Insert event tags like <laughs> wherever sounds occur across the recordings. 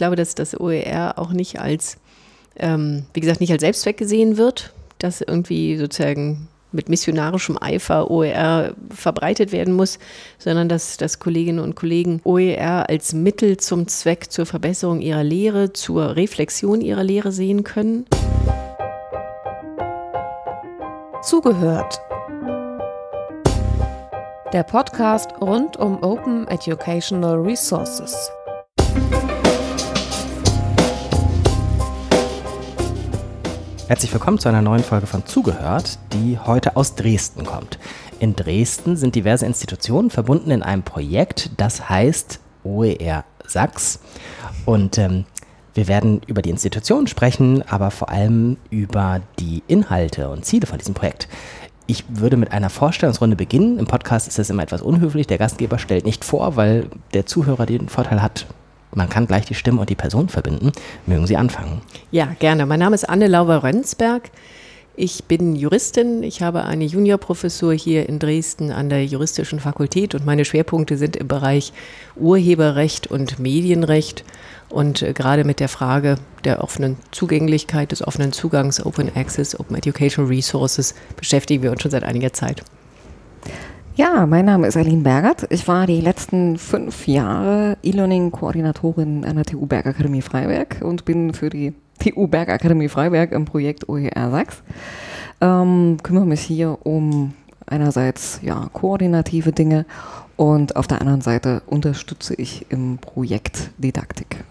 glaube, dass das OER auch nicht als, ähm, wie gesagt, nicht als Selbstzweck gesehen wird, dass irgendwie sozusagen mit missionarischem Eifer OER verbreitet werden muss, sondern dass, dass Kolleginnen und Kollegen OER als Mittel zum Zweck zur Verbesserung ihrer Lehre, zur Reflexion ihrer Lehre sehen können. Zugehört. Der Podcast rund um Open Educational Resources. Herzlich willkommen zu einer neuen Folge von Zugehört, die heute aus Dresden kommt. In Dresden sind diverse Institutionen verbunden in einem Projekt, das heißt OER Sachs. Und ähm, wir werden über die Institutionen sprechen, aber vor allem über die Inhalte und Ziele von diesem Projekt. Ich würde mit einer Vorstellungsrunde beginnen. Im Podcast ist das immer etwas unhöflich. Der Gastgeber stellt nicht vor, weil der Zuhörer den Vorteil hat, man kann gleich die Stimme und die Person verbinden. Mögen Sie anfangen? Ja, gerne. Mein Name ist Anne-Lauber-Rönsberg. Ich bin Juristin. Ich habe eine Juniorprofessur hier in Dresden an der Juristischen Fakultät und meine Schwerpunkte sind im Bereich Urheberrecht und Medienrecht. Und äh, gerade mit der Frage der offenen Zugänglichkeit, des offenen Zugangs, Open Access, Open Educational Resources beschäftigen wir uns schon seit einiger Zeit. Ja, mein Name ist Aline Bergert. Ich war die letzten fünf Jahre E-Learning-Koordinatorin an der TU Bergakademie Freiberg und bin für die TU Bergakademie Freiberg im Projekt OER Sachs. Ähm, kümmere mich hier um einerseits ja, koordinative Dinge und auf der anderen Seite unterstütze ich im Projekt Didaktik.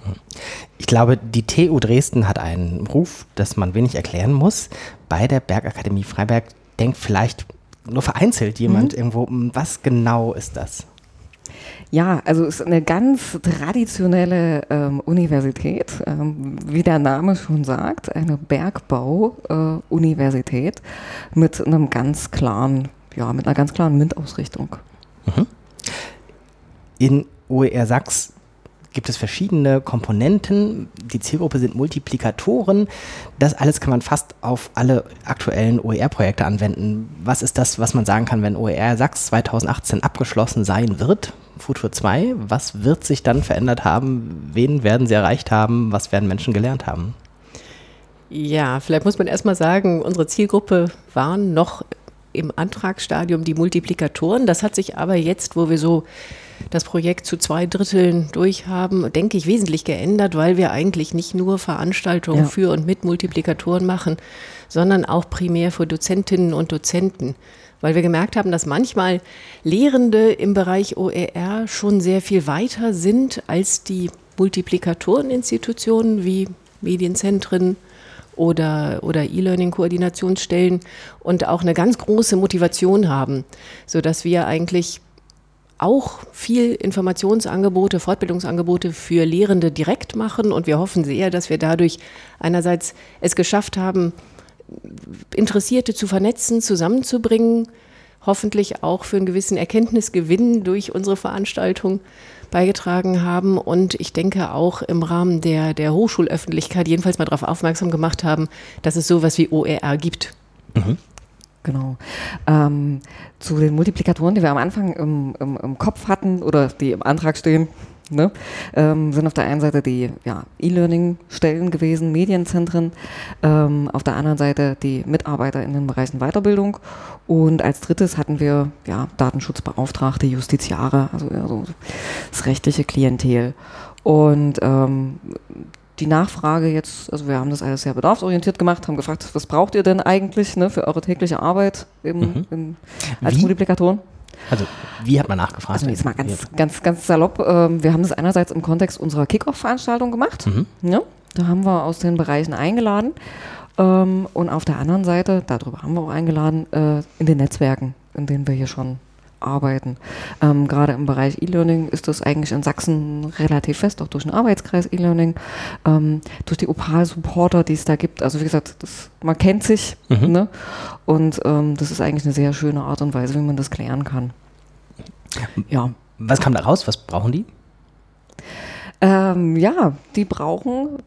Ich glaube, die TU Dresden hat einen Ruf, dass man wenig erklären muss. Bei der Bergakademie Freiberg denkt vielleicht nur vereinzelt jemand mhm. irgendwo, was genau ist das? Ja, also es ist eine ganz traditionelle ähm, Universität, ähm, wie der Name schon sagt, eine Bergbau-Universität äh, mit einem ganz klaren, ja, mit einer ganz klaren MINT-Ausrichtung. Mhm. In OER Sachs gibt es verschiedene Komponenten. Die Zielgruppe sind Multiplikatoren. Das alles kann man fast auf alle aktuellen OER-Projekte anwenden. Was ist das, was man sagen kann, wenn OER Sachs 2018 abgeschlossen sein wird? Futur 2, was wird sich dann verändert haben? Wen werden sie erreicht haben? Was werden Menschen gelernt haben? Ja, vielleicht muss man erstmal sagen, unsere Zielgruppe waren noch im Antragsstadium die Multiplikatoren. Das hat sich aber jetzt, wo wir so das Projekt zu zwei Dritteln durchhaben, denke ich, wesentlich geändert, weil wir eigentlich nicht nur Veranstaltungen ja. für und mit Multiplikatoren machen, sondern auch primär für Dozentinnen und Dozenten. Weil wir gemerkt haben, dass manchmal Lehrende im Bereich OER schon sehr viel weiter sind als die Multiplikatoreninstitutionen wie Medienzentren, oder, oder E-Learning-Koordinationsstellen und auch eine ganz große Motivation haben, sodass wir eigentlich auch viel Informationsangebote, Fortbildungsangebote für Lehrende direkt machen und wir hoffen sehr, dass wir dadurch einerseits es geschafft haben, Interessierte zu vernetzen, zusammenzubringen, hoffentlich auch für einen gewissen Erkenntnisgewinn durch unsere Veranstaltung beigetragen haben und ich denke auch im Rahmen der, der Hochschulöffentlichkeit jedenfalls mal darauf aufmerksam gemacht haben, dass es sowas wie OER gibt. Mhm. Genau. Ähm, zu den Multiplikatoren, die wir am Anfang im, im, im Kopf hatten oder die im Antrag stehen, ne, ähm, sind auf der einen Seite die ja, E-Learning-Stellen gewesen, Medienzentren, ähm, auf der anderen Seite die Mitarbeiter in den Bereichen Weiterbildung und als drittes hatten wir ja, Datenschutzbeauftragte, Justiziare, also ja, so das rechtliche Klientel. Und ähm, die Nachfrage jetzt, also wir haben das alles sehr bedarfsorientiert gemacht, haben gefragt, was braucht ihr denn eigentlich ne, für eure tägliche Arbeit im, mhm. im, als Wie? Multiplikatoren? Also, wie hat man nachgefragt? Also jetzt mal ganz, ganz, ganz salopp. Ähm, wir haben das einerseits im Kontext unserer Kickoff-Veranstaltung gemacht. Mhm. Ja, da haben wir aus den Bereichen eingeladen. Ähm, und auf der anderen Seite, darüber haben wir auch eingeladen, äh, in den Netzwerken, in denen wir hier schon arbeiten. Ähm, Gerade im Bereich E-Learning ist das eigentlich in Sachsen relativ fest, auch durch den Arbeitskreis E-Learning, ähm, durch die Opal-Supporter, die es da gibt. Also wie gesagt, das, man kennt sich mhm. ne? und ähm, das ist eigentlich eine sehr schöne Art und Weise, wie man das klären kann. Ja. Was kam da raus? Was brauchen die? Ähm, ja, die brauchen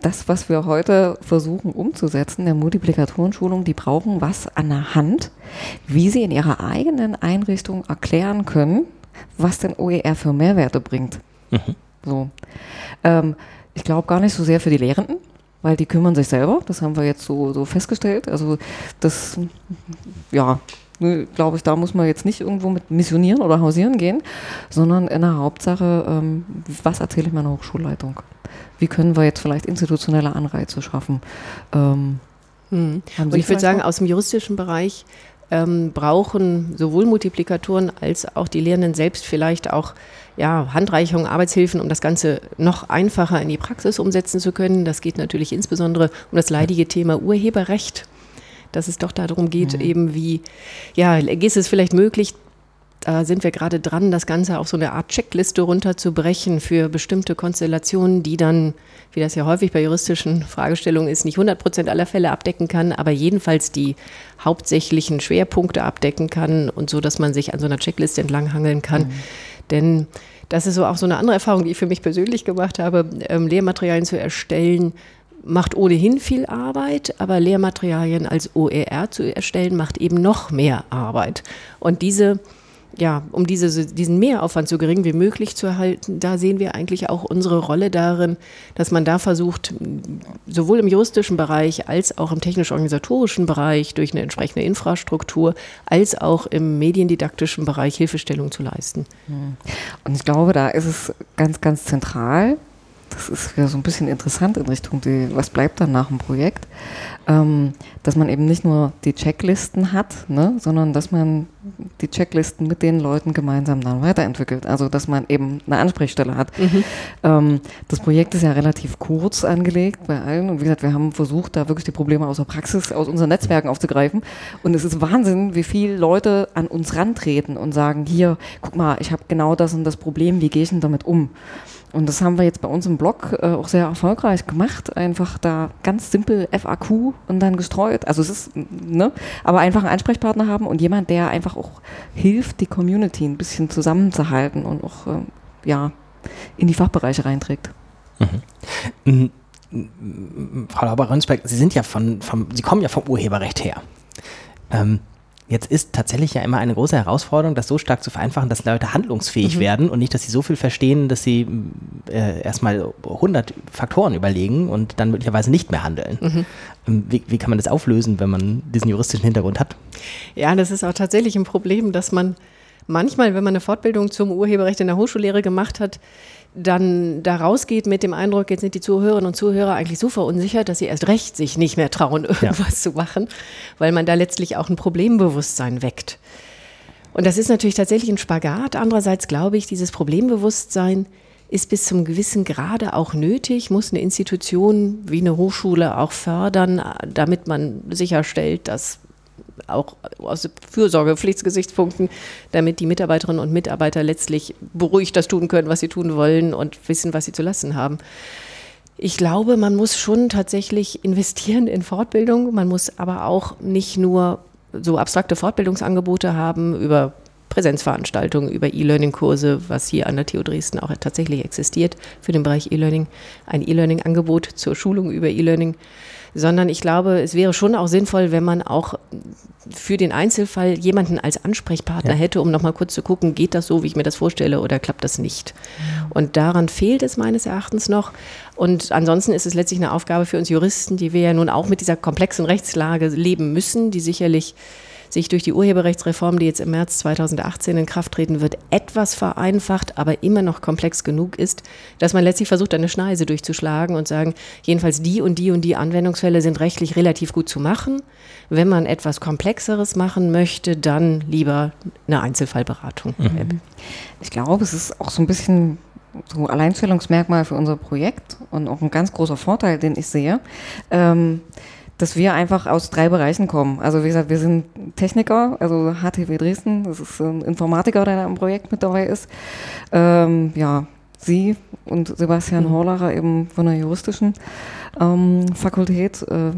das, was wir heute versuchen umzusetzen, der Multiplikatorenschulung, die brauchen was an der Hand, wie sie in ihrer eigenen Einrichtung erklären können, was denn OER für Mehrwerte bringt. Mhm. So. Ähm, Ich glaube gar nicht so sehr für die Lehrenden, weil die kümmern sich selber. Das haben wir jetzt so, so festgestellt. Also das, ja, glaube ich, da muss man jetzt nicht irgendwo mit missionieren oder hausieren gehen, sondern in der Hauptsache, ähm, was erzähle ich meiner Hochschulleitung? Wie können wir jetzt vielleicht institutionelle Anreize schaffen? Ähm, hm. Und ich würde sagen, aus dem juristischen Bereich ähm, brauchen sowohl Multiplikatoren als auch die Lehrenden selbst vielleicht auch ja, Handreichungen, Arbeitshilfen, um das Ganze noch einfacher in die Praxis umsetzen zu können. Das geht natürlich insbesondere um das leidige Thema Urheberrecht dass es doch darum geht, mhm. eben wie, ja, ist es vielleicht möglich, da sind wir gerade dran, das Ganze auf so eine Art Checkliste runterzubrechen für bestimmte Konstellationen, die dann, wie das ja häufig bei juristischen Fragestellungen ist, nicht 100 Prozent aller Fälle abdecken kann, aber jedenfalls die hauptsächlichen Schwerpunkte abdecken kann und so, dass man sich an so einer Checkliste entlanghangeln kann. Mhm. Denn das ist so auch so eine andere Erfahrung, die ich für mich persönlich gemacht habe, ähm, Lehrmaterialien zu erstellen, macht ohnehin viel Arbeit, aber Lehrmaterialien als OER zu erstellen, macht eben noch mehr Arbeit. Und diese ja, um diese, diesen Mehraufwand so gering wie möglich zu erhalten, da sehen wir eigentlich auch unsere Rolle darin, dass man da versucht, sowohl im juristischen Bereich als auch im technisch-organisatorischen Bereich durch eine entsprechende Infrastruktur, als auch im mediendidaktischen Bereich Hilfestellung zu leisten. Und ich glaube, da ist es ganz, ganz zentral, das ist ja so ein bisschen interessant in Richtung, die, was bleibt dann nach dem Projekt, ähm, dass man eben nicht nur die Checklisten hat, ne, sondern dass man die Checklisten mit den Leuten gemeinsam dann weiterentwickelt. Also dass man eben eine Ansprechstelle hat. Mhm. Ähm, das Projekt ist ja relativ kurz angelegt bei allen und wie gesagt, wir haben versucht, da wirklich die Probleme aus der Praxis, aus unseren Netzwerken aufzugreifen. Und es ist Wahnsinn, wie viele Leute an uns rantreten und sagen, hier, guck mal, ich habe genau das und das Problem, wie gehe ich denn damit um? Und das haben wir jetzt bei uns im Blog äh, auch sehr erfolgreich gemacht. Einfach da ganz simpel FAQ und dann gestreut. Also es ist, ne, aber einfach einen Ansprechpartner haben und jemand, der einfach auch hilft, die Community ein bisschen zusammenzuhalten und auch, äh, ja, in die Fachbereiche reinträgt. Mhm. Frau Lauber-Rönsberg, Sie sind ja von, vom, Sie kommen ja vom Urheberrecht her. Ähm, Jetzt ist tatsächlich ja immer eine große Herausforderung, das so stark zu vereinfachen, dass Leute handlungsfähig mhm. werden und nicht, dass sie so viel verstehen, dass sie äh, erstmal 100 Faktoren überlegen und dann möglicherweise nicht mehr handeln. Mhm. Ähm, wie, wie kann man das auflösen, wenn man diesen juristischen Hintergrund hat? Ja, das ist auch tatsächlich ein Problem, dass man manchmal, wenn man eine Fortbildung zum Urheberrecht in der Hochschullehre gemacht hat, dann da rausgeht mit dem Eindruck, jetzt sind die Zuhörerinnen und Zuhörer eigentlich so verunsichert, dass sie erst recht sich nicht mehr trauen, <laughs> irgendwas ja. zu machen, weil man da letztlich auch ein Problembewusstsein weckt. Und das ist natürlich tatsächlich ein Spagat. Andererseits glaube ich, dieses Problembewusstsein ist bis zum gewissen Grade auch nötig, muss eine Institution wie eine Hochschule auch fördern, damit man sicherstellt, dass auch aus Fürsorgepflichtsgesichtspunkten, damit die Mitarbeiterinnen und Mitarbeiter letztlich beruhigt das tun können, was sie tun wollen und wissen, was sie zu lassen haben. Ich glaube, man muss schon tatsächlich investieren in Fortbildung. Man muss aber auch nicht nur so abstrakte Fortbildungsangebote haben über Präsenzveranstaltungen, über E-Learning-Kurse, was hier an der TU Dresden auch tatsächlich existiert für den Bereich E-Learning, ein E-Learning-Angebot zur Schulung über E-Learning sondern ich glaube, es wäre schon auch sinnvoll, wenn man auch für den Einzelfall jemanden als Ansprechpartner ja. hätte, um nochmal kurz zu gucken, geht das so, wie ich mir das vorstelle oder klappt das nicht. Und daran fehlt es meines Erachtens noch. Und ansonsten ist es letztlich eine Aufgabe für uns Juristen, die wir ja nun auch mit dieser komplexen Rechtslage leben müssen, die sicherlich sich durch die Urheberrechtsreform, die jetzt im März 2018 in Kraft treten wird, etwas vereinfacht, aber immer noch komplex genug ist, dass man letztlich versucht, eine Schneise durchzuschlagen und sagen, jedenfalls die und die und die Anwendungsfälle sind rechtlich relativ gut zu machen. Wenn man etwas Komplexeres machen möchte, dann lieber eine Einzelfallberatung. Mhm. Ich glaube, es ist auch so ein bisschen so Alleinstellungsmerkmal für unser Projekt und auch ein ganz großer Vorteil, den ich sehe. Ähm, dass wir einfach aus drei Bereichen kommen. Also wie gesagt, wir sind Techniker, also HTW Dresden, das ist ein Informatiker, der da im Projekt mit dabei ist. Ähm, ja, Sie und Sebastian mhm. Horlacher eben von der juristischen ähm, Fakultät, äh,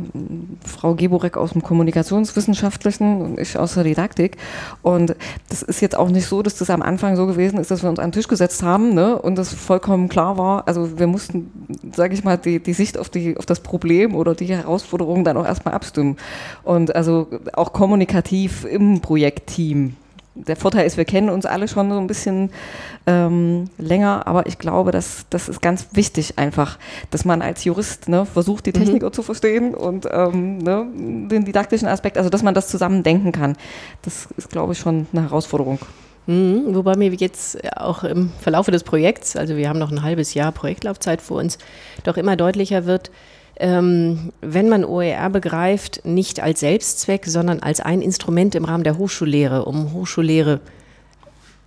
Frau Geborek aus dem Kommunikationswissenschaftlichen und ich aus der Didaktik. Und das ist jetzt auch nicht so, dass das am Anfang so gewesen ist, dass wir uns an den Tisch gesetzt haben ne, und das vollkommen klar war. Also wir mussten, sage ich mal, die, die Sicht auf, die, auf das Problem oder die Herausforderung dann auch erstmal abstimmen. Und also auch kommunikativ im Projektteam der Vorteil ist, wir kennen uns alle schon so ein bisschen ähm, länger, aber ich glaube, dass das ist ganz wichtig einfach, dass man als Jurist ne, versucht, die Techniker mhm. zu verstehen und ähm, ne, den didaktischen Aspekt, also dass man das zusammen denken kann. Das ist, glaube ich, schon eine Herausforderung. Mhm, wobei mir jetzt auch im Verlaufe des Projekts, also wir haben noch ein halbes Jahr Projektlaufzeit vor uns, doch immer deutlicher wird, ähm, wenn man OER begreift, nicht als Selbstzweck, sondern als ein Instrument im Rahmen der Hochschullehre, um Hochschullehre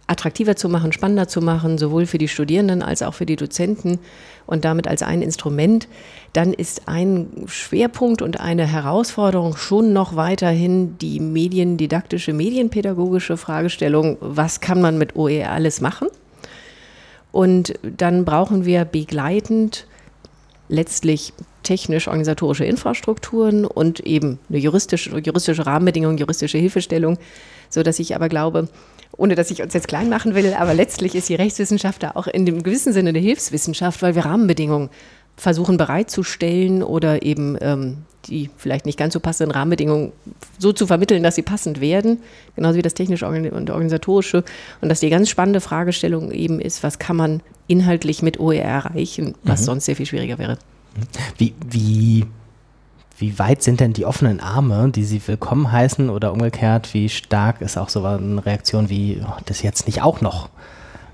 attraktiver zu machen, spannender zu machen, sowohl für die Studierenden als auch für die Dozenten und damit als ein Instrument, dann ist ein Schwerpunkt und eine Herausforderung schon noch weiterhin die mediendidaktische, medienpädagogische Fragestellung, was kann man mit OER alles machen? Und dann brauchen wir begleitend letztlich technisch-organisatorische Infrastrukturen und eben eine juristische, juristische Rahmenbedingung, juristische Hilfestellung, so dass ich aber glaube, ohne dass ich uns jetzt klein machen will, aber letztlich ist die Rechtswissenschaft da auch in dem gewissen Sinne eine Hilfswissenschaft, weil wir Rahmenbedingungen versuchen bereitzustellen oder eben ähm, die vielleicht nicht ganz so passenden Rahmenbedingungen so zu vermitteln, dass sie passend werden, genauso wie das technische und organisatorische. Und dass die ganz spannende Fragestellung eben ist, was kann man inhaltlich mit OER erreichen, was mhm. sonst sehr viel schwieriger wäre. Wie, wie, wie weit sind denn die offenen Arme, die Sie willkommen heißen oder umgekehrt, wie stark ist auch so eine Reaktion wie, oh, das jetzt nicht auch noch?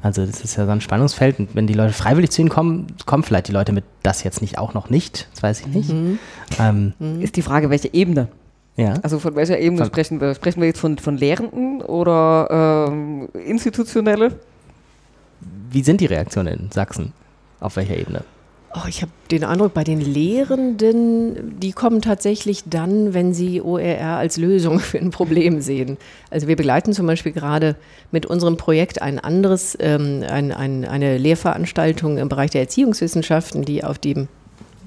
Also das ist ja so ein Spannungsfeld. Und wenn die Leute freiwillig zu Ihnen kommen, kommen vielleicht die Leute mit das jetzt nicht auch noch nicht. Das weiß ich nicht. Mhm. Ähm, mhm. ist die Frage, welche Ebene? Ja. Also von welcher Ebene von, sprechen wir? Sprechen wir jetzt von, von Lehrenden oder ähm, institutionelle? Wie sind die Reaktionen in Sachsen? Auf welcher Ebene? Oh, ich habe den Eindruck, bei den Lehrenden, die kommen tatsächlich dann, wenn sie OER als Lösung <laughs> für ein Problem sehen. Also wir begleiten zum Beispiel gerade mit unserem Projekt ein anderes, ähm, ein, ein, eine Lehrveranstaltung im Bereich der Erziehungswissenschaften, die auf dem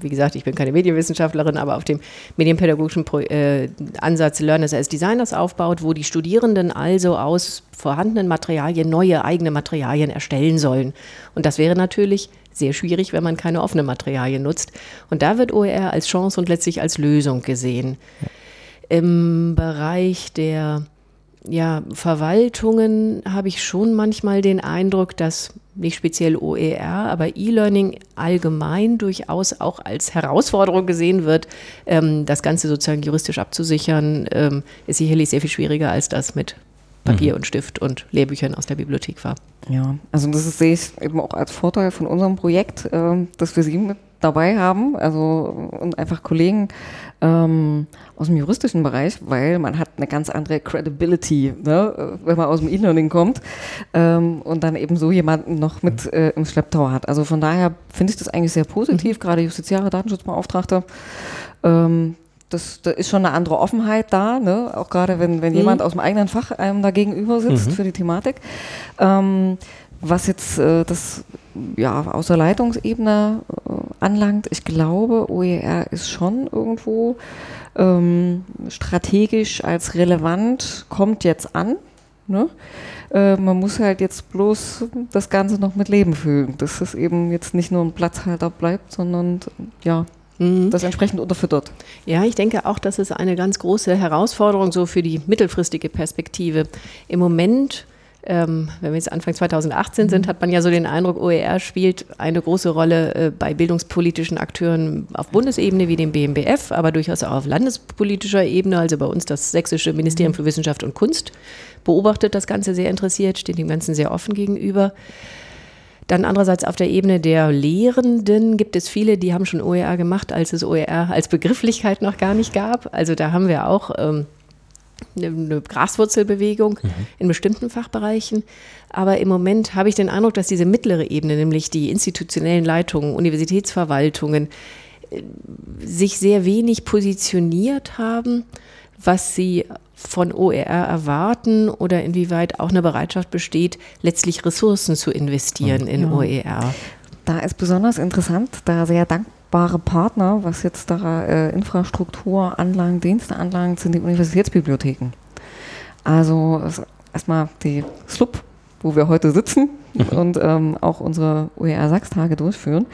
wie gesagt, ich bin keine Medienwissenschaftlerin, aber auf dem medienpädagogischen Pro äh, Ansatz Learners as Designers aufbaut, wo die Studierenden also aus vorhandenen Materialien neue eigene Materialien erstellen sollen. Und das wäre natürlich sehr schwierig, wenn man keine offenen Materialien nutzt. Und da wird OER als Chance und letztlich als Lösung gesehen. Im Bereich der ja, Verwaltungen habe ich schon manchmal den Eindruck, dass nicht speziell OER, aber E-Learning allgemein durchaus auch als Herausforderung gesehen wird. Ähm, das Ganze sozusagen juristisch abzusichern, ähm, ist sicherlich sehr viel schwieriger als das mit Papier mhm. und Stift und Lehrbüchern aus der Bibliothek war. Ja, also das sehe ich eben auch als Vorteil von unserem Projekt, äh, dass wir Sie mit dabei haben, also und einfach Kollegen ähm, aus dem juristischen Bereich, weil man hat eine ganz andere Credibility, ne, wenn man aus dem E-Learning kommt ähm, und dann eben so jemanden noch mit äh, im Schlepptau hat. Also von daher finde ich das eigentlich sehr positiv, mhm. gerade Justiziare, Datenschutzbeauftragte. Ähm, das, da ist schon eine andere Offenheit da, ne? auch gerade wenn, wenn mhm. jemand aus dem eigenen Fach einem da gegenüber sitzt mhm. für die Thematik. Ähm, was jetzt äh, das ja, außer Leitungsebene äh, anlangt, ich glaube, OER ist schon irgendwo ähm, strategisch als relevant, kommt jetzt an. Ne? Äh, man muss halt jetzt bloß das Ganze noch mit Leben füllen, dass es eben jetzt nicht nur ein Platzhalter bleibt, sondern ja, mhm. das entsprechend unterfüttert. Ja, ich denke auch, das ist eine ganz große Herausforderung so für die mittelfristige Perspektive. Im Moment ähm, wenn wir jetzt Anfang 2018 sind, mhm. hat man ja so den Eindruck, OER spielt eine große Rolle äh, bei bildungspolitischen Akteuren auf Bundesebene wie dem BMBF, aber durchaus auch auf landespolitischer Ebene, also bei uns das Sächsische Ministerium mhm. für Wissenschaft und Kunst beobachtet das Ganze sehr interessiert, steht dem Ganzen sehr offen gegenüber. Dann andererseits auf der Ebene der Lehrenden gibt es viele, die haben schon OER gemacht, als es OER als Begrifflichkeit noch gar nicht gab. Also da haben wir auch ähm, eine Graswurzelbewegung mhm. in bestimmten Fachbereichen. Aber im Moment habe ich den Eindruck, dass diese mittlere Ebene, nämlich die institutionellen Leitungen, Universitätsverwaltungen, äh, sich sehr wenig positioniert haben, was sie von OER erwarten oder inwieweit auch eine Bereitschaft besteht, letztlich Ressourcen zu investieren in ja. OER. Da ist besonders interessant, da sehr dankbar dankbare Partner, was jetzt da äh, Infrastruktur, Anlagen, Dienste anlangt, sind die Universitätsbibliotheken. Also erstmal die SLUB, wo wir heute sitzen mhm. <laughs> und ähm, auch unsere OER-Sachstage durchführen,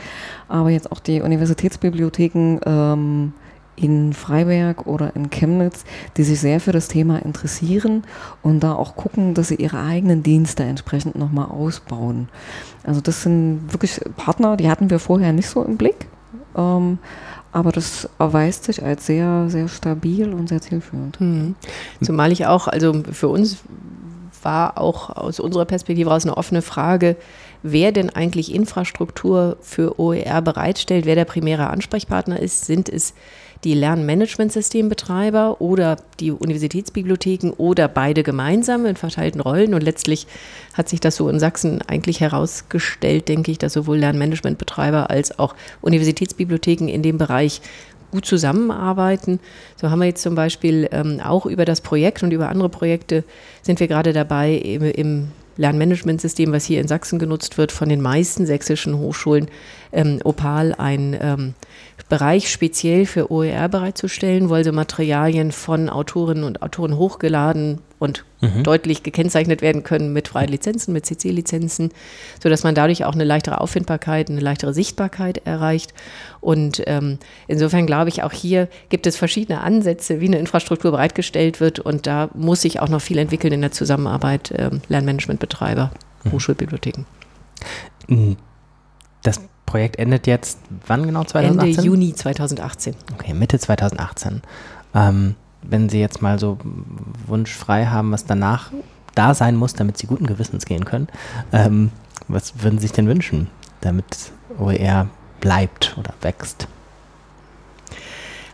aber jetzt auch die Universitätsbibliotheken ähm, in Freiberg oder in Chemnitz, die sich sehr für das Thema interessieren und da auch gucken, dass sie ihre eigenen Dienste entsprechend nochmal ausbauen. Also das sind wirklich Partner, die hatten wir vorher nicht so im Blick. Ähm, aber das erweist sich als sehr, sehr stabil und sehr zielführend. Mhm. Zumal ich auch, also für uns war auch aus unserer Perspektive aus eine offene Frage, wer denn eigentlich Infrastruktur für OER bereitstellt, wer der primäre Ansprechpartner ist. Sind es die Lernmanagementsystembetreiber oder die Universitätsbibliotheken oder beide gemeinsam in verteilten Rollen. Und letztlich hat sich das so in Sachsen eigentlich herausgestellt, denke ich, dass sowohl Lernmanagementbetreiber als auch Universitätsbibliotheken in dem Bereich gut zusammenarbeiten. So haben wir jetzt zum Beispiel ähm, auch über das Projekt und über andere Projekte sind wir gerade dabei, im, im Lernmanagementsystem, was hier in Sachsen genutzt wird, von den meisten sächsischen Hochschulen, ähm, Opal ein ähm, Bereich speziell für OER bereitzustellen, wo also Materialien von Autorinnen und Autoren hochgeladen und mhm. deutlich gekennzeichnet werden können mit freien Lizenzen, mit CC-Lizenzen, sodass man dadurch auch eine leichtere Auffindbarkeit, eine leichtere Sichtbarkeit erreicht. Und ähm, insofern glaube ich, auch hier gibt es verschiedene Ansätze, wie eine Infrastruktur bereitgestellt wird. Und da muss sich auch noch viel entwickeln in der Zusammenarbeit ähm, Lernmanagementbetreiber, mhm. Hochschulbibliotheken. Das Projekt endet jetzt, wann genau? 2018? Ende Juni 2018. Okay, Mitte 2018. Ähm, wenn Sie jetzt mal so Wunsch frei haben, was danach da sein muss, damit Sie guten Gewissens gehen können, ähm, was würden Sie sich denn wünschen, damit OER bleibt oder wächst?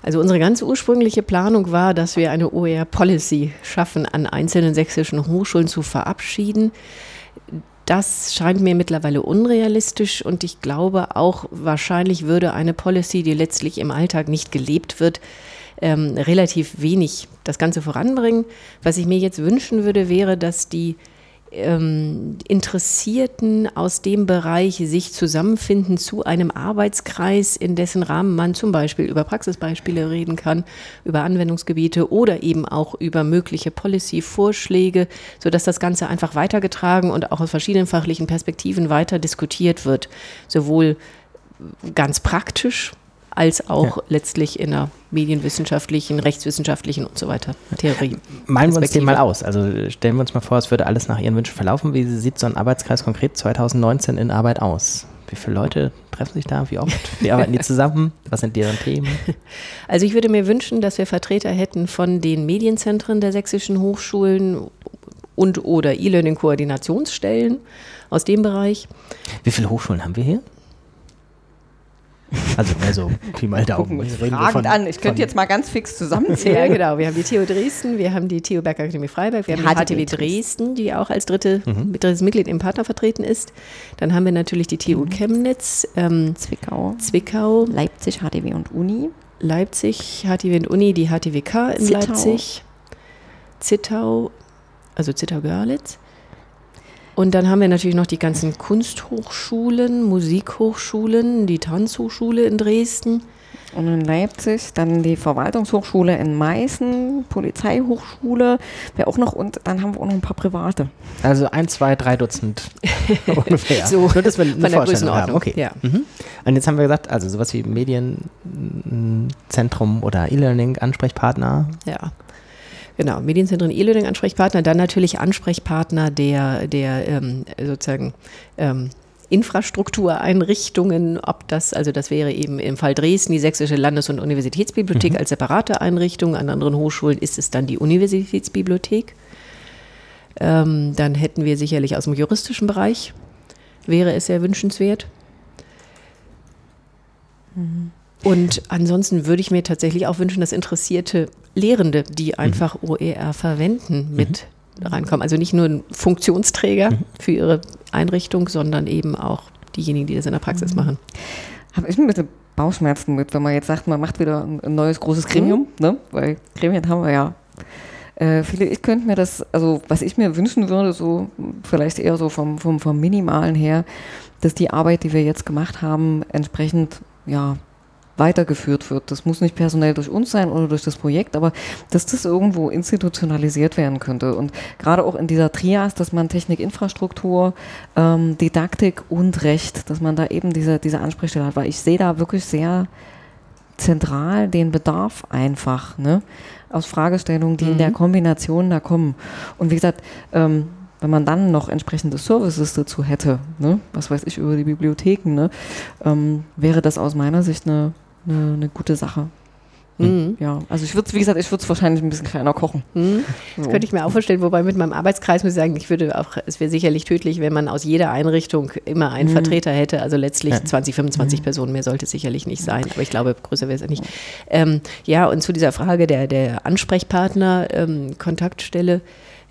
Also unsere ganz ursprüngliche Planung war, dass wir eine OER-Policy schaffen, an einzelnen sächsischen Hochschulen zu verabschieden. Das scheint mir mittlerweile unrealistisch und ich glaube auch, wahrscheinlich würde eine Policy, die letztlich im Alltag nicht gelebt wird, ähm, relativ wenig das Ganze voranbringen. Was ich mir jetzt wünschen würde, wäre, dass die ähm, Interessierten aus dem Bereich sich zusammenfinden zu einem Arbeitskreis, in dessen Rahmen man zum Beispiel über Praxisbeispiele reden kann, über Anwendungsgebiete oder eben auch über mögliche Policy-Vorschläge, sodass das Ganze einfach weitergetragen und auch aus verschiedenen fachlichen Perspektiven weiter diskutiert wird. Sowohl ganz praktisch als auch ja. letztlich in einer medienwissenschaftlichen, rechtswissenschaftlichen und so weiter Theorie. Malen wir uns den mal aus. Also stellen wir uns mal vor, es würde alles nach Ihren Wünschen verlaufen. Wie sieht so ein Arbeitskreis konkret 2019 in Arbeit aus? Wie viele Leute treffen sich da? Wie oft? Wie arbeiten die zusammen? Was sind deren Themen? <laughs> Also ich würde mir wünschen, dass wir Vertreter hätten von den Medienzentren der sächsischen Hochschulen und oder E-Learning-Koordinationsstellen aus dem Bereich. Wie viele Hochschulen haben wir hier? Also mehr so Pi mal Daumen. Gucken uns fragend von, an. Ich könnte jetzt mal ganz fix <laughs> zusammenzählen. ja, genau. Wir haben die TU Dresden, wir haben die TU Bergakademie Freiberg, wir die haben die HTW Dresden, die auch als dritte, mhm. drittes Mitglied im Partner vertreten ist. Dann haben wir natürlich die TU mhm. Chemnitz, ähm, Zwickau, Zwickau, Leipzig, HTW und Uni. Leipzig, HTW und Uni, die HTWK in Zittau. Leipzig, Zittau, also Zittau-Görlitz. Und dann haben wir natürlich noch die ganzen Kunsthochschulen, Musikhochschulen, die Tanzhochschule in Dresden. Und in Leipzig dann die Verwaltungshochschule in Meißen, Polizeihochschule, wer auch noch und dann haben wir auch noch ein paar private. Also ein, zwei, drei Dutzend <laughs> ungefähr. so Nur, dass wir eine von der Größenordnung. Okay. Ja. Mhm. Und jetzt haben wir gesagt, also sowas wie Medienzentrum oder E-Learning, Ansprechpartner. Ja. Genau, Medienzentren, E-Learning-Ansprechpartner, dann natürlich Ansprechpartner der, der ähm, sozusagen ähm, Infrastruktureinrichtungen, ob das, also das wäre eben im Fall Dresden die Sächsische Landes- und Universitätsbibliothek mhm. als separate Einrichtung, an anderen Hochschulen ist es dann die Universitätsbibliothek. Ähm, dann hätten wir sicherlich aus dem juristischen Bereich, wäre es sehr wünschenswert. Mhm. Und ansonsten würde ich mir tatsächlich auch wünschen, dass interessierte Lehrende, die mhm. einfach mhm. OER verwenden, mit mhm. reinkommen. Also nicht nur ein Funktionsträger mhm. für ihre Einrichtung, sondern eben auch diejenigen, die das in der Praxis mhm. machen. Habe ich ein bisschen Bauchschmerzen mit, wenn man jetzt sagt, man macht wieder ein neues großes Gremium, mhm. ne? weil Gremien haben wir ja äh, viele, ich könnte mir das, also was ich mir wünschen würde, so vielleicht eher so vom, vom, vom Minimalen her, dass die Arbeit, die wir jetzt gemacht haben, entsprechend ja, weitergeführt wird. Das muss nicht personell durch uns sein oder durch das Projekt, aber dass das irgendwo institutionalisiert werden könnte. Und gerade auch in dieser Trias, dass man Technik, Infrastruktur, ähm, Didaktik und Recht, dass man da eben diese, diese Ansprechstelle hat, weil ich sehe da wirklich sehr zentral den Bedarf einfach, ne? Aus Fragestellungen, die in der Kombination da kommen. Und wie gesagt, ähm, wenn man dann noch entsprechende Services dazu hätte, ne, was weiß ich über die Bibliotheken, ne, ähm, wäre das aus meiner Sicht eine, eine, eine gute Sache. Mhm. Ja, also ich würde es, wie gesagt, ich würde es wahrscheinlich ein bisschen kleiner kochen. Mhm. Das So. könnte ich mir auch vorstellen, wobei mit meinem Arbeitskreis muss ich sagen, ich würde auch, es wäre sicherlich tödlich, wenn man aus jeder Einrichtung immer einen Vertreter hätte. Also letztlich 20, 25 Personen mehr sollte es sicherlich nicht sein. Aber ich glaube, größer wäre es nicht. Ähm, ja, und zu dieser Frage der, der Ansprechpartner, ähm, Kontaktstelle,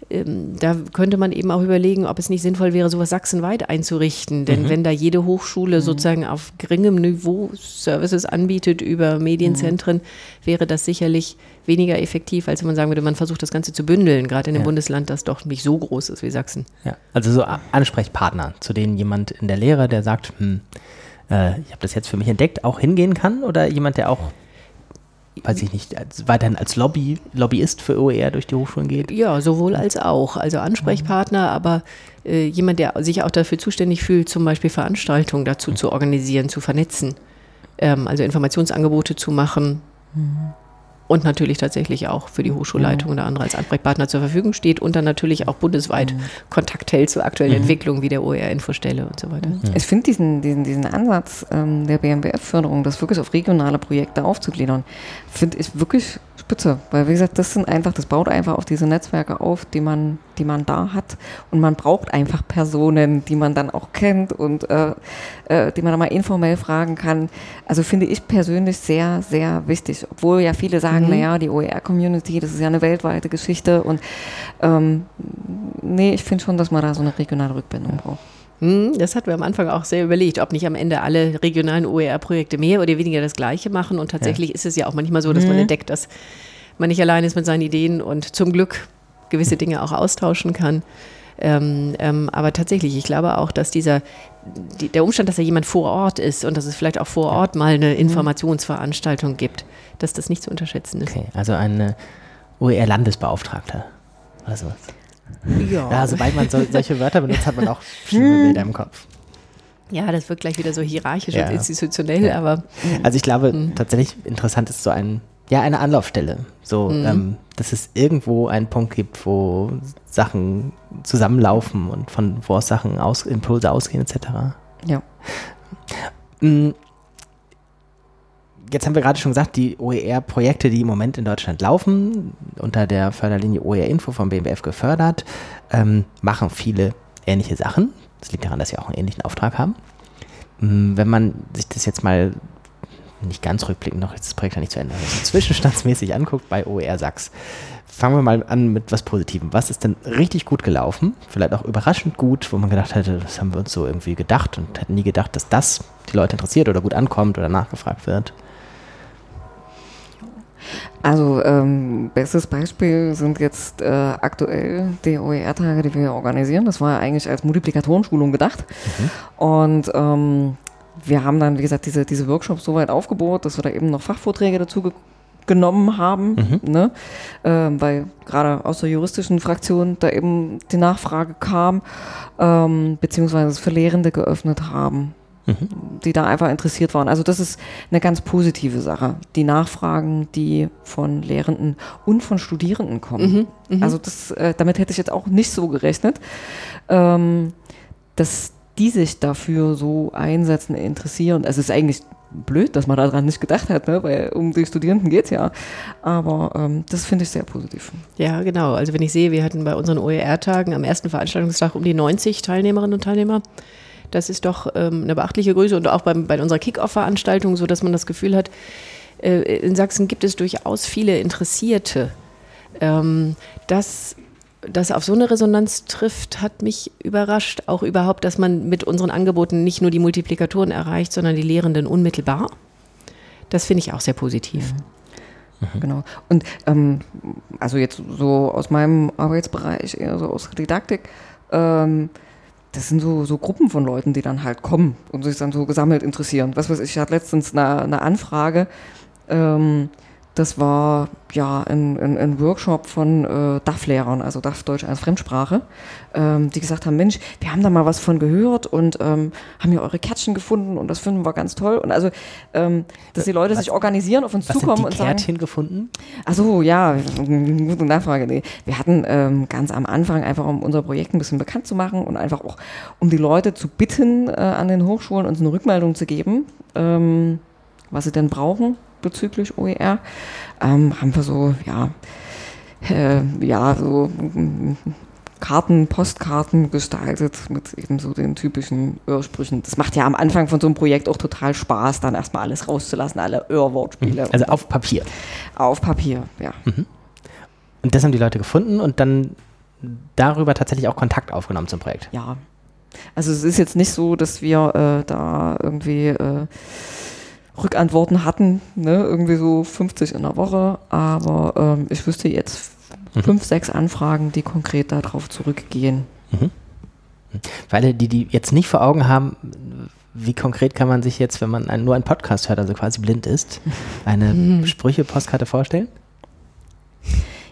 da könnte man eben auch überlegen, ob es nicht sinnvoll wäre, sowas sachsenweit einzurichten. Denn wenn da jede Hochschule sozusagen auf geringem Niveau Services anbietet über Medienzentren, wäre das sicherlich weniger effektiv, als wenn man sagen würde, man versucht das Ganze zu bündeln, gerade in einem Ja. Bundesland, das doch nicht so groß ist wie Sachsen. Ja, also so Ansprechpartner, zu denen jemand in der Lehre, der sagt, hm, äh, ich habe das jetzt für mich entdeckt, auch hingehen kann oder jemand, der auch, weiß ich nicht, als, weiterhin als Lobby, Lobbyist für OER durch die Hochschulen geht? Ja, sowohl als auch. Also Ansprechpartner, aber äh, jemand, der sich auch dafür zuständig fühlt, zum Beispiel Veranstaltungen dazu zu organisieren, zu vernetzen, ähm, also Informationsangebote zu machen. Und natürlich tatsächlich auch für die Hochschulleitung oder andere als Ansprechpartner zur Verfügung steht und dann natürlich auch bundesweit Kontakt hält zu aktuellen Entwicklungen wie der OER-Infostelle und so weiter. Ich finde diesen, diesen, diesen Ansatz ähm, der BMBF-Förderung, das wirklich auf regionale Projekte aufzugliedern, finde ich wirklich spitze. Weil, wie gesagt, das sind einfach, das baut einfach auf diese Netzwerke auf, die man, die man da hat. Und man braucht einfach Personen, die man dann auch kennt und äh, äh, die man dann mal informell fragen kann. Also finde ich persönlich sehr, sehr wichtig. Obwohl ja viele sagen, naja, die OER-Community, das ist ja eine weltweite Geschichte. Und ähm, nee, ich finde schon, dass man da so eine regionale Rückbindung braucht. Hm, Das hatten wir am Anfang auch sehr überlegt, ob nicht am Ende alle regionalen OER-Projekte mehr oder weniger das Gleiche machen. Und tatsächlich ist es ja auch manchmal so, dass man entdeckt, dass man nicht allein ist mit seinen Ideen und zum Glück gewisse Dinge auch austauschen kann. Ähm, ähm, aber tatsächlich, ich glaube auch, dass dieser, die, der Umstand, dass da jemand vor Ort ist und dass es vielleicht auch vor Ort mal eine Informationsveranstaltung gibt, dass das nicht zu unterschätzen ist. Okay, also eine OER-Landesbeauftragte oder sowas. Ja. Ja, sobald man so, solche Wörter benutzt, hat man auch schlimme Bilder im Kopf. ja, das wird gleich wieder so hierarchisch Ja. und institutionell, aber Also ich glaube, tatsächlich interessant ist so ein, ja, eine Anlaufstelle. So, ähm, dass es irgendwo einen Punkt gibt, wo Sachen zusammenlaufen und von wo aus Sachen aus, Impulse ausgehen, etc. Ja. Mm, Jetzt haben wir gerade schon gesagt, die OER-Projekte, die im Moment in Deutschland laufen, unter der Förderlinie OER Info vom BMBF gefördert, ähm, machen viele ähnliche Sachen. Das liegt daran, dass sie auch einen ähnlichen Auftrag haben. Mm, Wenn man sich das jetzt mal nicht ganz rückblickend, noch das Projekt ja nicht zu Ende, also <laughs> zwischenstandsmäßig anguckt bei OER Sachs, fangen wir mal an mit was Positivem. Was ist denn richtig gut gelaufen? Vielleicht auch überraschend gut, wo man gedacht hätte, das haben wir uns so irgendwie gedacht und hätten nie gedacht, dass das die Leute interessiert oder gut ankommt oder nachgefragt wird. Also ähm, bestes Beispiel sind jetzt äh, aktuell die OER-Tage, die wir organisieren. Das war ja eigentlich als Multiplikatorenschulung gedacht. Und ähm, wir haben dann, wie gesagt, diese, diese Workshops so weit aufgebaut, dass wir da eben noch Fachvorträge dazu ge genommen haben, ne? ähm, weil gerade aus der juristischen Fraktion da eben die Nachfrage kam, ähm, beziehungsweise es für Lehrende geöffnet haben die da einfach interessiert waren. Also das ist eine ganz positive Sache. Die Nachfragen, die von Lehrenden und von Studierenden kommen. Also das, äh, damit hätte ich jetzt auch nicht so gerechnet, ähm, dass die sich dafür so einsetzen, interessieren. Es ist eigentlich blöd, dass man daran nicht gedacht hat, ne? weil um die Studierenden geht es ja. Aber ähm, das finde ich sehr positiv. Ja, genau. Also wenn ich sehe, wir hatten bei unseren OER-Tagen am ersten Veranstaltungstag um die 90 Teilnehmerinnen und Teilnehmer. Das ist doch ähm, eine beachtliche Größe und auch beim, bei unserer Kick-Off-Veranstaltung, so dass man das Gefühl hat, äh, in Sachsen gibt es durchaus viele Interessierte. Ähm, dass das auf so eine Resonanz trifft, hat mich überrascht. Auch überhaupt, dass man mit unseren Angeboten nicht nur die Multiplikatoren erreicht, sondern die Lehrenden unmittelbar. Das finde ich auch sehr positiv. Genau. Und ähm, also jetzt so aus meinem Arbeitsbereich, eher so aus Didaktik, ähm, das sind so, so Gruppen von Leuten, die dann halt kommen und sich dann so gesammelt interessieren. Was weiß ich, ich hatte letztens eine, eine Anfrage, ähm, das war ja ein, ein, ein Workshop von äh, DAF-Lehrern, also DAF Deutsch als Fremdsprache, ähm, die gesagt haben, Mensch, wir haben da mal was von gehört und ähm, haben hier eure Kärtchen gefunden und das finden wir ganz toll. Und also, ähm, dass die Leute Was- sich organisieren, auf uns Was zukommen und die sagen, Kärtchen gefunden? Achso, ja, <laughs> gute Nachfrage. Nee. Wir hatten ähm, ganz am Anfang einfach, um unser Projekt ein bisschen bekannt zu machen und einfach auch, um die Leute zu bitten, äh, an den Hochschulen uns eine Rückmeldung zu geben, ähm, was sie denn brauchen bezüglich OER, ähm, haben wir so, ja, äh, ja, so mm, Karten, Postkarten gestaltet mit eben so den typischen Örsprüchen. Das macht ja am Anfang von so einem Projekt auch total Spaß, dann erstmal alles rauszulassen, alle Öhrwortspiele. Also auf Papier. Auf Papier, ja. Und das haben die Leute gefunden und dann darüber tatsächlich auch Kontakt aufgenommen zum Projekt. Ja. Also es ist jetzt nicht so, dass wir äh, da irgendwie äh, Rückantworten hatten, ne? irgendwie so 50 in der Woche, aber ähm, ich wüsste jetzt fünf, sechs Anfragen, die konkret darauf zurückgehen. Für alle, die die jetzt nicht vor Augen haben, wie konkret kann man sich jetzt, wenn man ein, nur einen Podcast hört, also quasi blind ist, <laughs> eine Sprüche-Postkarte vorstellen?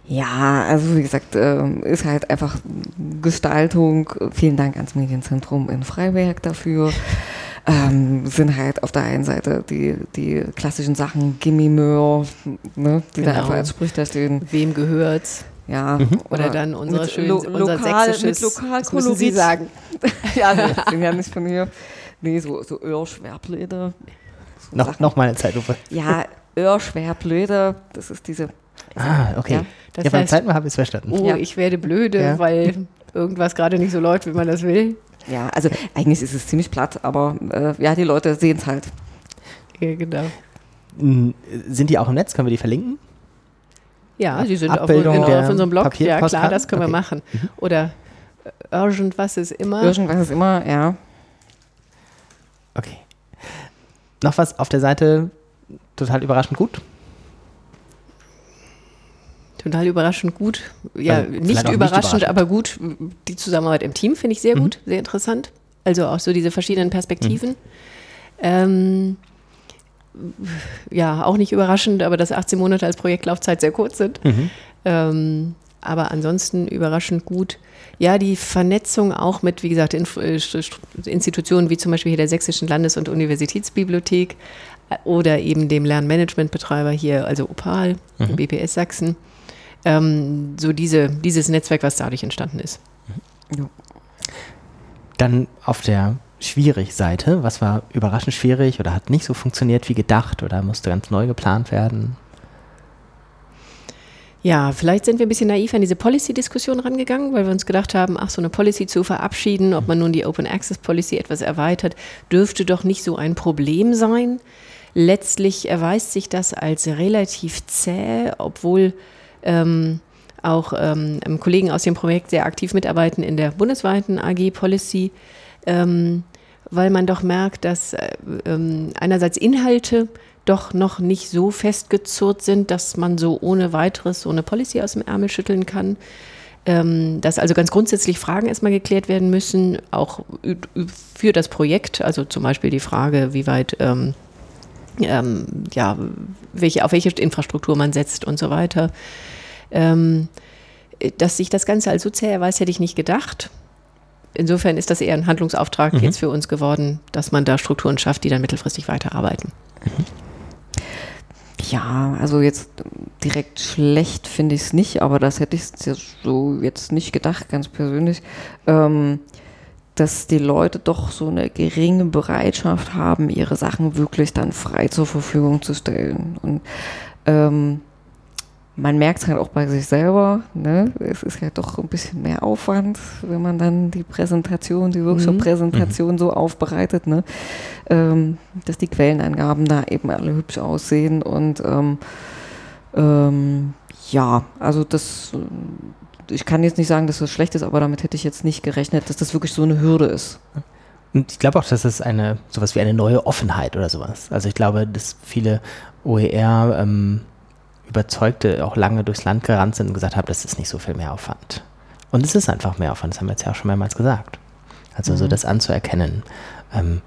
Ja, also wie gesagt, ähm, ist halt einfach Gestaltung. Vielen Dank ans Medienzentrum in Freiberg dafür. Ähm, sind halt auf der einen Seite die, die klassischen Sachen, Gimme Möhr, ne, die da Genau. einfach als Sprüche stehen. Wem gehört's? Ja, Oder dann unsere mit schönen, lo unser lokal, sächsisches, mit lokal das müssen Sie sagen. <laughs> ja, nee, sind ja nicht von hier. Nee, so, so Öhrschwerblöde. So Noch, noch mal eine Zeitlupe. Ja, Öhrschwerblöde, das ist diese. Ah, okay. Ja, Ja, Das beim heißt, zweiten Mal habe ich es verstanden. oh, Ja. ich werde blöde, Ja. weil irgendwas gerade nicht so läuft, wie man das will. Ja, also eigentlich ist es ziemlich platt, aber äh, ja, die Leute sehen es halt. Ja, genau. Sind die auch im Netz? Können wir die verlinken? Ja, die sind auf, Abbildung in, der auf unserem Blog. Ja, klar, das können wir Okay. machen. Oder äh, Urgent, was ist immer? Irgendwas ist immer, ja. Okay. Noch was auf der Seite total überraschend gut? Total überraschend gut. Ja, Also, vielleicht auch nicht nicht überraschend, überraschend. aber gut. Die Zusammenarbeit im Team finde ich sehr Mhm. gut, sehr interessant. Also auch so diese verschiedenen Perspektiven. Ähm, ja, auch nicht überraschend, aber dass 18 Monate als Projektlaufzeit sehr kurz sind. Mhm. Ähm, aber ansonsten überraschend gut. Ja, die Vernetzung auch mit, wie gesagt, Inf äh, St- St- Institutionen wie zum Beispiel hier der Sächsischen Landes- und Universitätsbibliothek äh, oder eben dem Lernmanagementbetreiber hier, also Opal, BPS Sachsen. Ähm, so diese, dieses Netzwerk, was dadurch entstanden ist. Dann auf der Schwierig-Seite. Was war überraschend schwierig oder hat nicht so funktioniert wie gedacht oder musste ganz neu geplant werden? Ja, vielleicht sind wir ein bisschen naiv an diese Policy-Diskussion rangegangen, weil wir uns gedacht haben, ach, so eine Policy zu verabschieden, ob man nun die Open Access Policy etwas erweitert, dürfte doch nicht so ein Problem sein. Letztlich erweist sich das als relativ zäh, obwohl ähm, auch ähm, Kollegen aus dem Projekt sehr aktiv mitarbeiten in der bundesweiten AG Policy, ähm, weil man doch merkt, dass äh, ähm, einerseits Inhalte doch noch nicht so festgezurrt sind, dass man so ohne weiteres so eine Policy aus dem Ärmel schütteln kann. Ähm, dass also ganz grundsätzlich Fragen erstmal geklärt werden müssen, auch für das Projekt, also zum Beispiel die Frage, wie weit ähm, ähm, ja, welche, auf welche Infrastruktur man setzt und so weiter. Ähm, dass sich das Ganze als so zäh erweist, hätte ich nicht gedacht. Insofern ist das eher ein Handlungsauftrag jetzt für uns geworden, dass man da Strukturen schafft, die dann mittelfristig weiterarbeiten. Ja, also jetzt direkt schlecht finde ich es nicht, aber das hätte ich so jetzt nicht gedacht, ganz persönlich, ähm, dass die Leute doch so eine geringe Bereitschaft haben, ihre Sachen wirklich dann frei zur Verfügung zu stellen. Und ähm, man merkt es halt auch bei sich selber, ne? es ist ja doch ein bisschen mehr Aufwand, wenn man dann die Präsentation, die Workshop-Präsentation so aufbereitet, ne? ähm, dass die Quellenangaben da eben alle hübsch aussehen und ähm, ähm, ja, also das, ich kann jetzt nicht sagen, dass das schlecht ist, aber damit hätte ich jetzt nicht gerechnet, dass das wirklich so eine Hürde ist. Und ich glaube auch, dass es eine, sowas wie eine neue Offenheit oder sowas. Also ich glaube, dass viele OER ähm, Überzeugte auch lange durchs Land gerannt sind und gesagt haben, das ist nicht so viel Mehraufwand. Und es ist einfach Mehraufwand, das haben wir jetzt ja auch schon mehrmals gesagt. Also so das anzuerkennen. Ähm,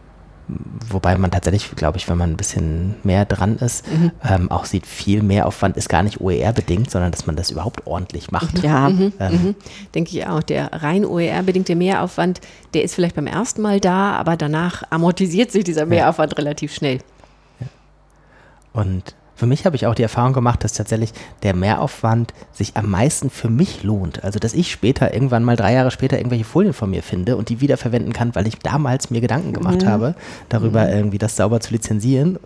Wobei man tatsächlich, glaube ich, wenn man ein bisschen mehr dran ist, Mhm. ähm, auch sieht, viel Mehraufwand ist gar nicht OER-bedingt, sondern dass man das überhaupt ordentlich macht. Ja, Mhm, Ähm, mhm. Denke ich auch. Der rein OER-bedingte Mehraufwand, der ist vielleicht beim ersten Mal da, aber danach amortisiert sich dieser Mehraufwand relativ schnell. Und für mich habe ich auch die Erfahrung gemacht, dass tatsächlich der Mehraufwand sich am meisten für mich lohnt. Also, dass ich später, irgendwann mal drei Jahre später, irgendwelche Folien von mir finde und die wiederverwenden kann, weil ich damals mir Gedanken gemacht habe, darüber irgendwie das sauber zu lizenzieren.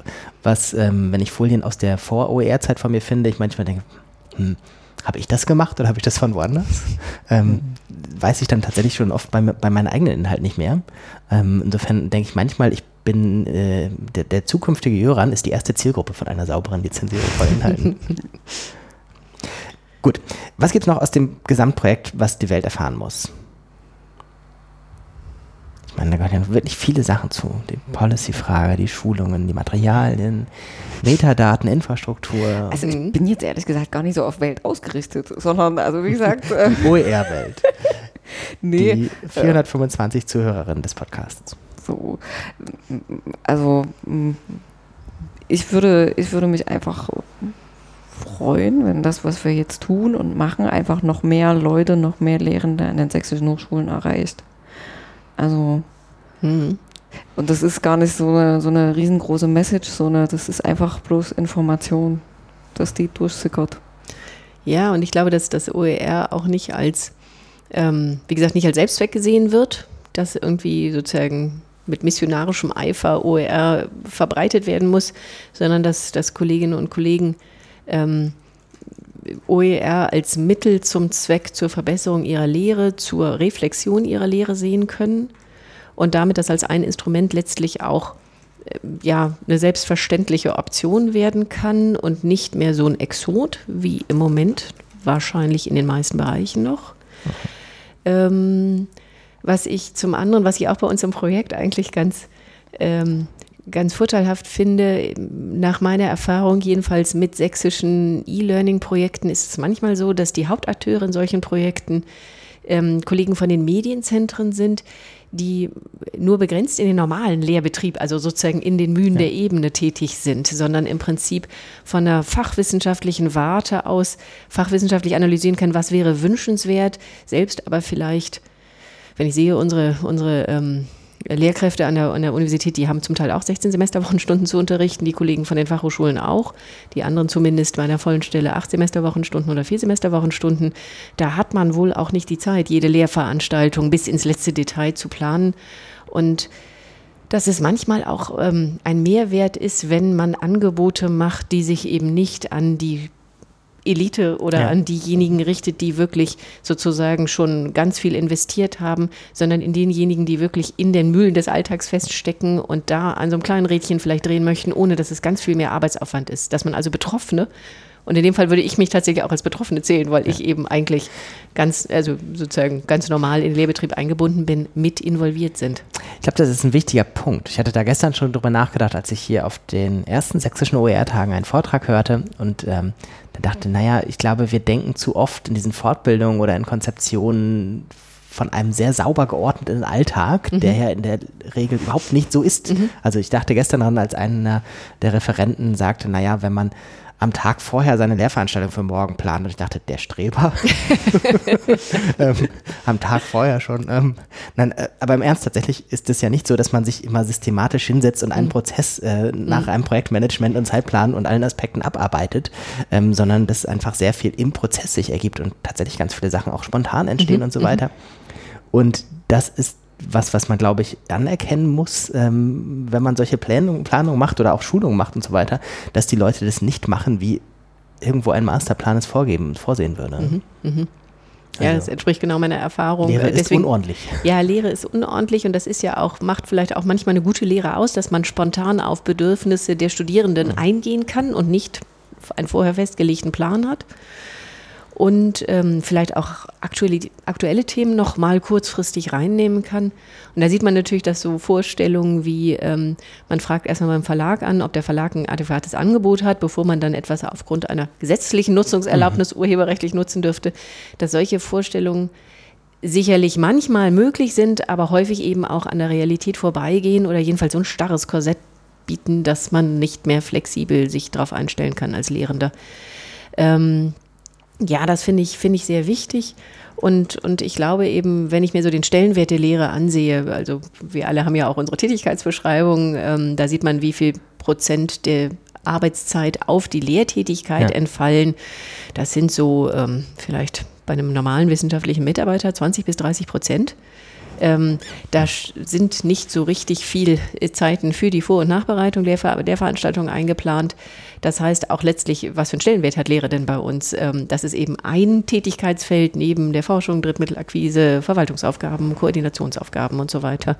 Was, ähm, wenn ich Folien aus der Vor-OER-Zeit von mir finde, ich manchmal denke, hm, habe ich das gemacht oder habe ich das von woanders? Ähm, weiß ich dann tatsächlich schon oft bei, bei meinen eigenen Inhalten nicht mehr. Ähm, insofern denke ich manchmal, ich bin, äh, der, der zukünftige Jöran ist die erste Zielgruppe von einer sauberen Lizenzierung von Inhalten. <laughs> Gut, was gibt es noch aus dem Gesamtprojekt, was die Welt erfahren muss? Ich meine, da gehören ja wirklich viele Sachen zu. Die Policy-Frage, die Schulungen, die Materialien, Metadaten, Infrastruktur, also ich bin jetzt ehrlich gesagt gar nicht so auf Welt ausgerichtet, sondern, also wie gesagt, äh, <laughs> OER-Welt. <laughs> nee, Die 425 Zuhörerinnen des Podcasts. So, also ich würde, ich würde mich einfach freuen, wenn das, was wir jetzt tun und machen, einfach noch mehr Leute, noch mehr Lehrende an den sächsischen Hochschulen erreicht. Also, Mhm. und das ist gar nicht so eine, so eine riesengroße Message, sondern das ist einfach bloß Information, dass die durchsickert. Ja, und ich glaube, dass das OER auch nicht als, ähm, wie gesagt, nicht als Selbstzweck gesehen wird, dass irgendwie sozusagen mit missionarischem Eifer OER verbreitet werden muss, sondern dass, dass Kolleginnen und Kollegen ähm, OER als Mittel zum Zweck zur Verbesserung ihrer Lehre, zur Reflexion ihrer Lehre sehen können und damit das als ein Instrument letztlich auch äh, ja, eine selbstverständliche Option werden kann und nicht mehr so ein Exot wie im Moment wahrscheinlich in den meisten Bereichen noch. Ähm, was ich zum anderen, was ich auch bei uns im Projekt eigentlich ganz, ähm, ganz vorteilhaft finde, nach meiner Erfahrung jedenfalls mit sächsischen E-Learning-Projekten ist es manchmal so, dass die Hauptakteure in solchen Projekten ähm, Kollegen von den Medienzentren sind, die nur begrenzt in den normalen Lehrbetrieb, also sozusagen in den Mühen der Ebene tätig sind, sondern im Prinzip von der fachwissenschaftlichen Warte aus fachwissenschaftlich analysieren können, was wäre wünschenswert, selbst aber vielleicht, wenn ich sehe, unsere, unsere ähm, Lehrkräfte an der, an der Universität, die haben zum Teil auch 16 Semesterwochenstunden zu unterrichten, die Kollegen von den Fachhochschulen auch, die anderen zumindest bei einer vollen Stelle 8 Semesterwochenstunden oder 4 Semesterwochenstunden. Da hat man wohl auch nicht die Zeit, jede Lehrveranstaltung bis ins letzte Detail zu planen. Und dass es manchmal auch ähm, ein Mehrwert ist, wenn man Angebote macht, die sich eben nicht an die Elite oder Ja. an diejenigen richtet, die wirklich sozusagen schon ganz viel investiert haben, sondern in denjenigen, die wirklich in den Mühlen des Alltags feststecken und da an so einem kleinen Rädchen vielleicht drehen möchten, ohne dass es ganz viel mehr Arbeitsaufwand ist. Dass man also Betroffene, und in dem Fall würde ich mich tatsächlich auch als Betroffene zählen, weil ich eben eigentlich ganz, also sozusagen ganz normal in den Lehrbetrieb eingebunden bin, mit involviert sind. Ich glaube, das ist ein wichtiger Punkt. Ich hatte da gestern schon drüber nachgedacht, als ich hier auf den ersten sächsischen OER-Tagen einen Vortrag hörte und ähm, dann dachte, naja, ich glaube, wir denken zu oft in diesen Fortbildungen oder in Konzeptionen von einem sehr sauber geordneten Alltag, der ja in der Regel überhaupt nicht so ist. Also ich dachte gestern dran, als einer der Referenten sagte, naja, wenn man am Tag vorher seine Lehrveranstaltung für morgen plant und ich dachte, der Streber? <laughs> <laughs> Ähm, am Tag vorher schon. Ähm, nein, äh, aber im Ernst tatsächlich ist es ja nicht so, dass man sich immer systematisch hinsetzt und einen Prozess äh, nach einem Projektmanagement und Zeitplan und allen Aspekten abarbeitet, ähm, sondern dass einfach sehr viel im Prozess sich ergibt und tatsächlich ganz viele Sachen auch spontan entstehen und so weiter. Und das ist was, was man, glaube ich, anerkennen muss, ähm, wenn man solche Planung, Planung macht oder auch Schulungen macht und so weiter, dass die Leute das nicht machen, wie irgendwo ein Masterplan es vorgeben, vorsehen würde. Ja, Also, das entspricht genau meiner Erfahrung. Lehre ist unordentlich. Ja, Lehre ist unordentlich und das ist ja auch, macht vielleicht auch manchmal eine gute Lehre aus, dass man spontan auf Bedürfnisse der Studierenden eingehen kann und nicht einen vorher festgelegten Plan hat. Und ähm, vielleicht auch aktuelle, aktuelle Themen noch mal kurzfristig reinnehmen kann. Und da sieht man natürlich, dass so Vorstellungen wie, ähm, man fragt erstmal beim Verlag an, ob der Verlag ein adäquates Angebot hat, bevor man dann etwas aufgrund einer gesetzlichen Nutzungserlaubnis urheberrechtlich nutzen dürfte, dass solche Vorstellungen sicherlich manchmal möglich sind, aber häufig eben auch an der Realität vorbeigehen oder jedenfalls so ein starres Korsett bieten, dass man nicht mehr flexibel sich darauf einstellen kann als Lehrender. Ähm, ja, das finde ich, finde ich sehr wichtig. Und, und ich glaube eben, wenn ich mir so den Stellenwert der Lehre ansehe, also wir alle haben ja auch unsere Tätigkeitsbeschreibung, ähm, da sieht man, wie viel Prozent der Arbeitszeit auf die Lehrtätigkeit ja. entfallen. Das sind so ähm, vielleicht bei einem normalen wissenschaftlichen Mitarbeiter 20 bis 30 Prozent. Ähm, da sind nicht so richtig viel Zeiten für die Vor- und Nachbereitung der, Ver der Veranstaltung eingeplant. Das heißt auch letztlich, was für einen Stellenwert hat Lehre denn bei uns? Ähm, das ist eben ein Tätigkeitsfeld neben der Forschung, Drittmittelakquise, Verwaltungsaufgaben, Koordinationsaufgaben und so weiter.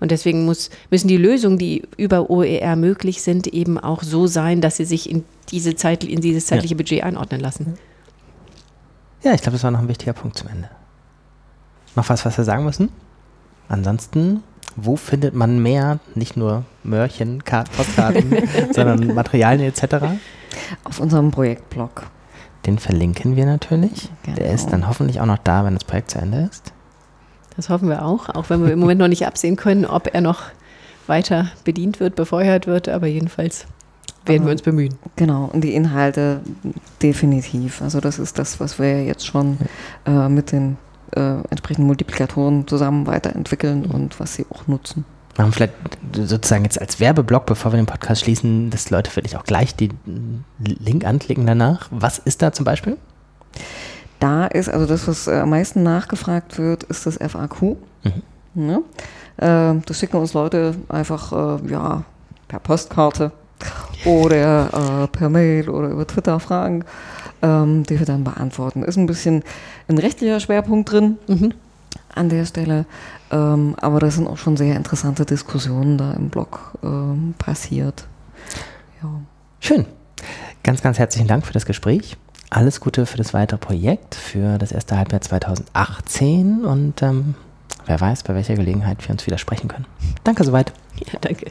Und deswegen muss, müssen die Lösungen, die über OER möglich sind, eben auch so sein, dass sie sich in, diese Zeit, in dieses zeitliche ja. Budget einordnen lassen. Ja, ich glaube, das war noch ein wichtiger Punkt zum Ende. Noch was, was wir sagen müssen? Ansonsten, wo findet man mehr, nicht nur Mörchen, Postkarten, <laughs> sondern Materialien etc.? Auf unserem Projektblog. Den verlinken wir natürlich. Genau. Der ist dann hoffentlich auch noch da, wenn das Projekt zu Ende ist. Das hoffen wir auch, auch wenn wir im Moment noch nicht absehen können, ob er noch weiter bedient wird, befeuert wird, aber jedenfalls werden wir uns bemühen. Genau, und die Inhalte definitiv. Also das ist das, was wir jetzt schon äh, mit den äh, entsprechenden Multiplikatoren zusammen weiterentwickeln mhm. und was sie auch nutzen. Machen vielleicht sozusagen jetzt als Werbeblock, bevor wir den Podcast schließen, dass Leute vielleicht auch gleich den Link anklicken danach. Was ist da zum Beispiel? Da ist also das, was äh, am meisten nachgefragt wird, ist das FAQ. Mhm. Ne? Äh, das schicken uns Leute einfach äh, ja, per Postkarte oder äh, per Mail oder über Twitter fragen, ähm, die wir dann beantworten. Ist ein bisschen ein rechtlicher Schwerpunkt drin mhm. an der Stelle, ähm, aber da sind auch schon sehr interessante Diskussionen da im Blog ähm, passiert. Ja. Schön. Ganz, ganz herzlichen Dank für das Gespräch. Alles Gute für das weitere Projekt, für das erste Halbjahr 2018 und ähm, wer weiß, bei welcher Gelegenheit wir uns wieder sprechen können. Danke soweit. Ja, danke.